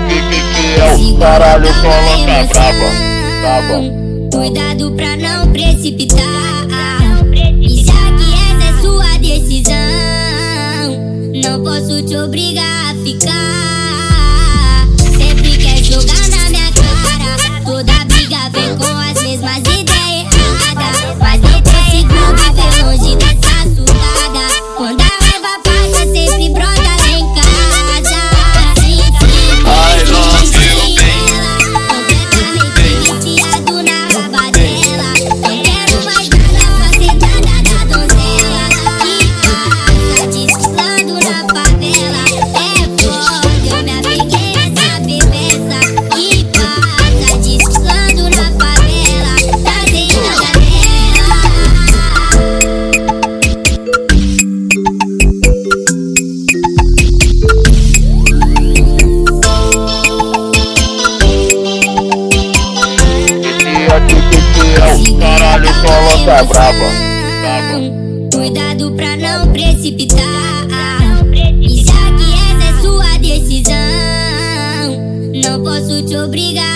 segura Caralho, calma, coloca emoção. braba, braba. Cuidado pra não precipitar. Já que essa é sua decisão, não posso te obrigar a ficar. Sempre quer jogar na minha cara. Toda briga vem com as mesmas ideias. Mas não consigo viver longe dessa não precipitar. E já que essa é sua decisão, não posso te obrigar.